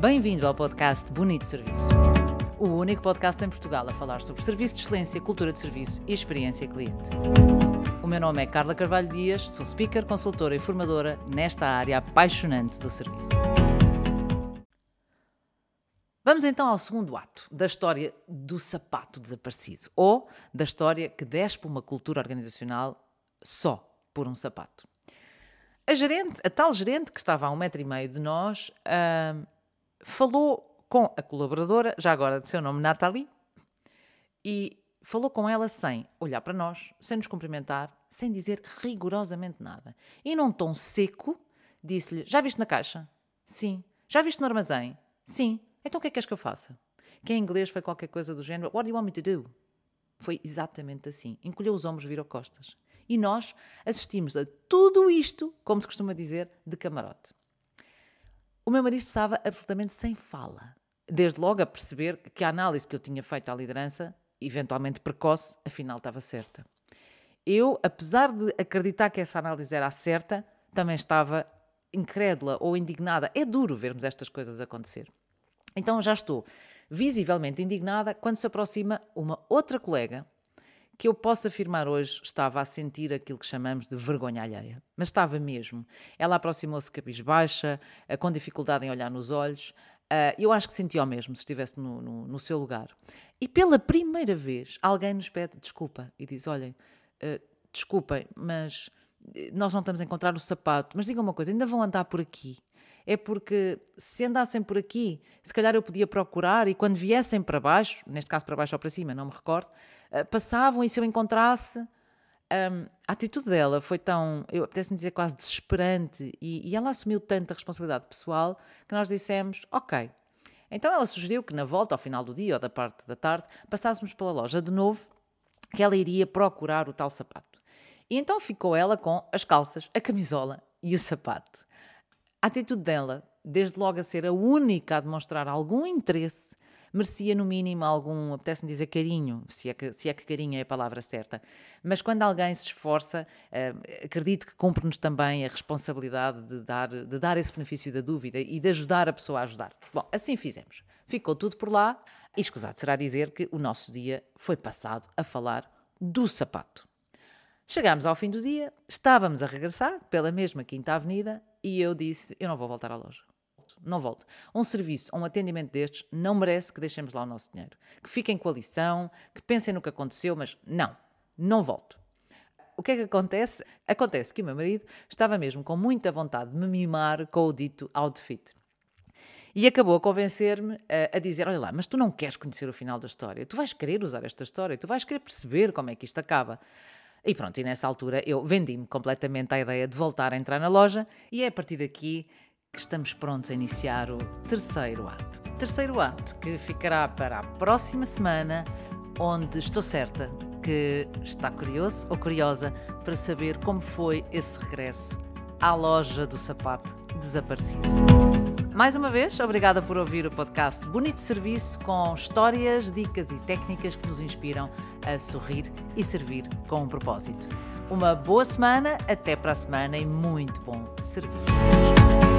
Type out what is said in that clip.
Bem-vindo ao podcast Bonito Serviço. O único podcast em Portugal a falar sobre serviço de excelência, cultura de serviço e experiência cliente. O meu nome é Carla Carvalho Dias, sou speaker, consultora e formadora nesta área apaixonante do serviço. Vamos então ao segundo ato da história do sapato desaparecido, ou da história que despe uma cultura organizacional só por um sapato. A gerente, a tal gerente que estava a um metro e meio de nós, uh, falou com a colaboradora, já agora de seu nome Nathalie, e falou com ela sem olhar para nós, sem nos cumprimentar, sem dizer rigorosamente nada. E num tom seco, disse-lhe: Já viste na caixa? Sim. Já viste no armazém? Sim. Então o que é que queres que eu faça? Que em inglês foi qualquer coisa do género: What do you want me to do? Foi exatamente assim. Encolheu os ombros, virou costas. E nós assistimos a tudo isto, como se costuma dizer, de camarote. O meu marido estava absolutamente sem fala. Desde logo a perceber que a análise que eu tinha feito à liderança, eventualmente precoce, afinal estava certa. Eu, apesar de acreditar que essa análise era certa, também estava incrédula ou indignada. É duro vermos estas coisas acontecer. Então já estou visivelmente indignada quando se aproxima uma outra colega que eu posso afirmar hoje estava a sentir aquilo que chamamos de vergonha alheia. Mas estava mesmo. Ela aproximou-se cabisbaixa, eh, com dificuldade em olhar nos olhos. Eh, eu acho que sentia o mesmo se estivesse no, no, no, seu lugar. E pela primeira vez, alguém nos pede desculpa e diz: Olhem, uh, desculpem, mas nós não estamos a encontrar o sapato. Mas digam uma coisa: ainda vão andar por aqui? é porque se andassem por aqui, se calhar eu podia procurar e quando viessem para baixo, neste caso para baixo ou para cima, não me recordo, passavam e se eu encontrasse. Um, a atitude dela foi tão, eu apetece-me dizer, quase desesperante e, e ela assumiu tanta responsabilidade pessoal que nós dissemos: Ok. Então ela sugeriu que na volta, ao final do dia ou da parte da tarde, passássemos pela loja de novo, que ela iria procurar o tal sapato. E então ficou ela com as calças, a camisola e o sapato. A atitude dela, desde logo a ser a única a demonstrar algum interesse, merecia no mínimo algum, apetece-me dizer carinho, se é, que, se é que carinho é a palavra certa. Mas quando alguém se esforça, uh, acredito que cumpre-nos também a responsabilidade de dar, de dar esse benefício da dúvida e de ajudar a pessoa a ajudar. Bom, assim fizemos. Ficou tudo por lá e escusado será dizer que o nosso dia foi passado a falar do sapato. Chegámos ao fim do dia, estávamos a regressar pela mesma Quinta Avenida e eu disse: Eu não vou voltar à loja. Não volto. Um serviço, um atendimento destes, não merece que deixemos lá o nosso dinheiro. Que fiquem com a lição, que pensem no que aconteceu, mas não, não volto. O que é que acontece? Acontece que o meu marido estava mesmo com muita vontade de me mimar com o dito outfit. E acabou a convencer-me a, a, dizer: Olha lá, mas tu não queres conhecer o final da história, tu vais querer usar esta história, tu vais querer perceber como é que isto acaba. E pronto, e nessa altura eu vendi-me completamente à ideia de voltar a entrar na loja e é a partir daqui estamos prontos a iniciar o terceiro ato. Terceiro ato que ficará para a próxima semana, onde estou certa que está curioso ou curiosa para saber como foi esse regresso à loja do sapato desaparecido. Mais uma vez, obrigada por ouvir o podcast Bonito Serviço com histórias, dicas e técnicas que nos inspiram a sorrir e servir com um propósito. Uma boa semana, até para a semana e muito bom serviço.